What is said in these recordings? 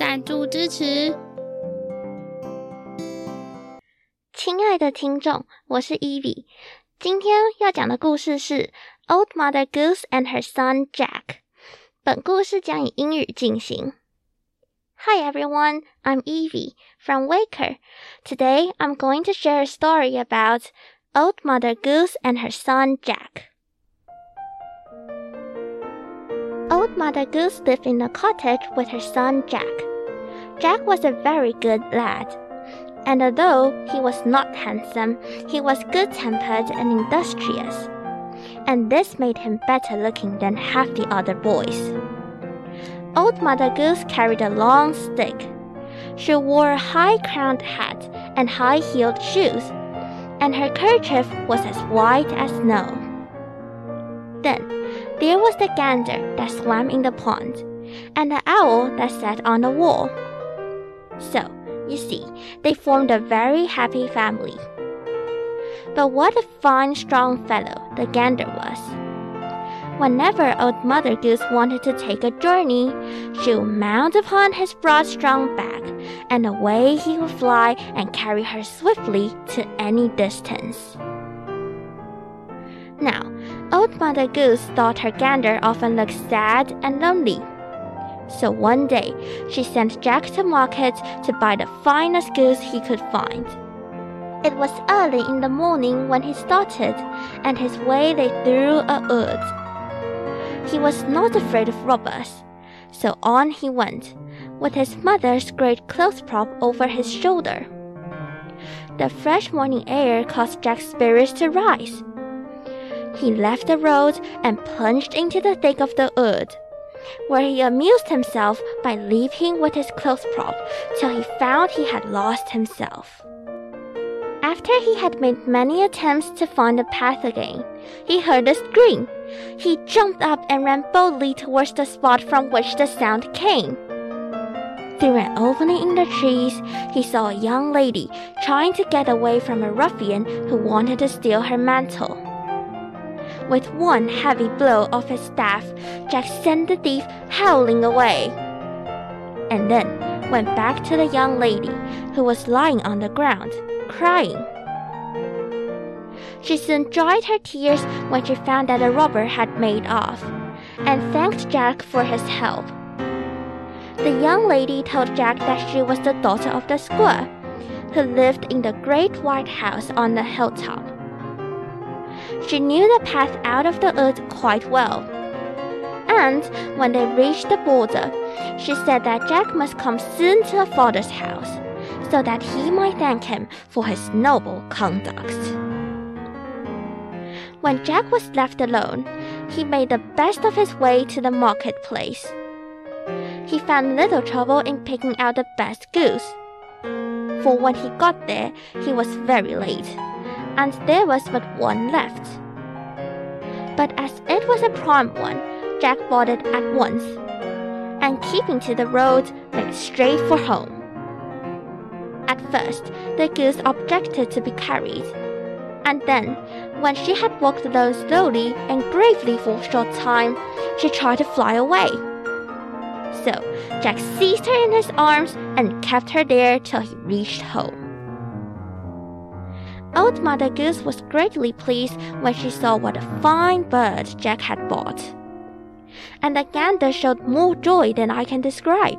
赞助支持。亲爱的听众，我是 Evi，今天要讲的故事是《Old Mother Goose and Her Son Jack》。本故事将以英语进行。Hi everyone, I'm Evi from Waker. Today I'm going to share a story about Old Mother Goose and her son Jack. Old Mother Goose lived in a cottage with her son Jack. Jack was a very good lad, and although he was not handsome, he was good tempered and industrious, and this made him better looking than half the other boys. Old Mother Goose carried a long stick. She wore a high crowned hat and high heeled shoes, and her kerchief was as white as snow. Then there was the gander that swam in the pond, and the owl that sat on the wall. So, you see, they formed a very happy family. But what a fine, strong fellow the gander was. Whenever old Mother Goose wanted to take a journey, she would mount upon his broad, strong back, and away he would fly and carry her swiftly to any distance. Now, old Mother Goose thought her gander often looked sad and lonely. So one day, she sent Jack to market to buy the finest goose he could find. It was early in the morning when he started, and his way lay through a wood. He was not afraid of robbers, so on he went, with his mother's great clothes prop over his shoulder. The fresh morning air caused Jack's spirits to rise. He left the road and plunged into the thick of the wood, where he amused himself by leaping with his clothes prop till he found he had lost himself. After he had made many attempts to find the path again, he heard a scream. He jumped up and ran boldly towards the spot from which the sound came. Through an opening in the trees, he saw a young lady trying to get away from a ruffian who wanted to steal her mantle. With one heavy blow of his staff, Jack sent the thief howling away. And then went back to the young lady, who was lying on the ground, crying. She soon dried her tears when she found that the robber had made off, and thanked Jack for his help. The young lady told Jack that she was the daughter of the squaw, who lived in the great white house on the hilltop. She knew the path out of the wood quite well. And when they reached the border, she said that Jack must come soon to her father's house, so that he might thank him for his noble conduct. When Jack was left alone, he made the best of his way to the marketplace. He found little trouble in picking out the best goose, for when he got there, he was very late, and there was but one left. But as it was a prime one, Jack bought it at once, and keeping to the road, made straight for home. At first, the goose objected to be carried, and then, when she had walked alone slowly and gravely for a short time, she tried to fly away. So Jack seized her in his arms and kept her there till he reached home. Old Mother Goose was greatly pleased when she saw what a fine bird Jack had bought. And the gander showed more joy than I can describe.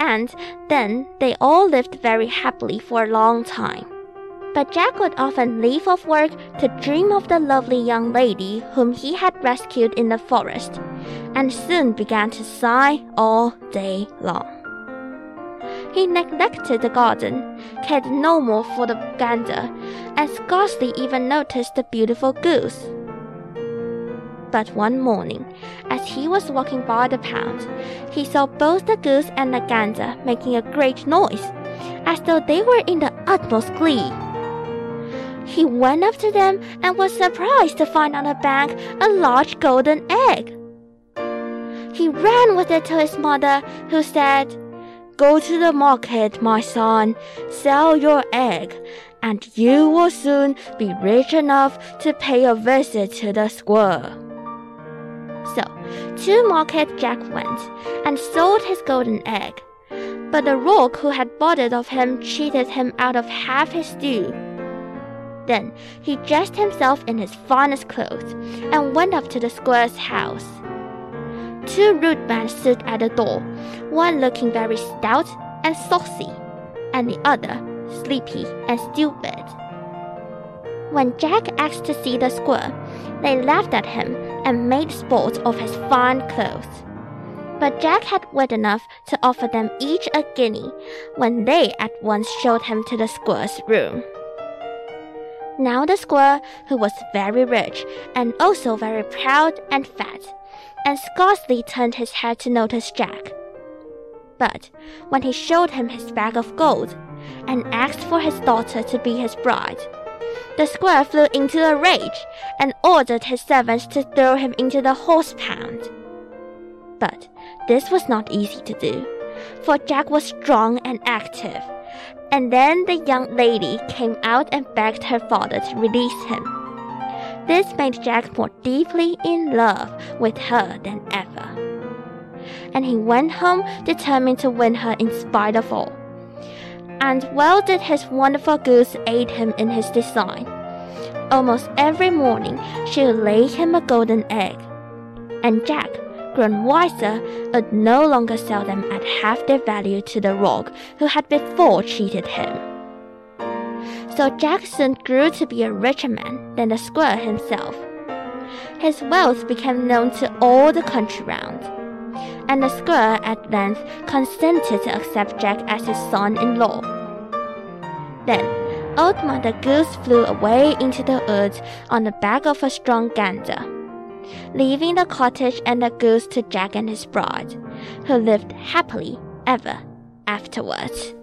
And then they all lived very happily for a long time. But Jack would often leave off work to dream of the lovely young lady whom he had rescued in the forest, and soon began to sigh all day long. He neglected the garden, cared no more for the gander, and scarcely even noticed the beautiful goose. But one morning, as he was walking by the pond, he saw both the goose and the gander making a great noise, as though they were in the utmost glee. He went up to them and was surprised to find on a bank a large golden egg. He ran with it to his mother, who said, Go to the market, my son, sell your egg, and you will soon be rich enough to pay a visit to the squirrel. So, to market Jack went, and sold his golden egg. But the rogue who had bought it of him cheated him out of half his due. Then he dressed himself in his finest clothes, and went up to the squirrel's house. Two rude men stood at the door, one looking very stout and saucy, and the other sleepy and stupid. When Jack asked to see the squirrel, they laughed at him and made sport of his fine clothes. But Jack had wit enough to offer them each a guinea when they at once showed him to the squirrel's room. Now the squirrel, who was very rich and also very proud and fat, and scarcely turned his head to notice Jack. But when he showed him his bag of gold, and asked for his daughter to be his bride, the squirrel flew into a rage and ordered his servants to throw him into the horse pound. But this was not easy to do, for Jack was strong and active. And then the young lady came out and begged her father to release him. This made Jack more deeply in love with her than ever. And he went home determined to win her in spite of all. And well did his wonderful goose aid him in his design. Almost every morning she would lay him a golden egg. And Jack, grown wiser, would no longer sell them at half their value to the rogue who had before cheated him. So Jack soon grew to be a richer man than the squirrel himself. His wealth became known to all the country round, and the squirrel at length consented to accept Jack as his son-in-law. Then Old Mother Goose flew away into the woods on the back of a strong gander, leaving the cottage and the goose to Jack and his bride, who lived happily ever afterwards.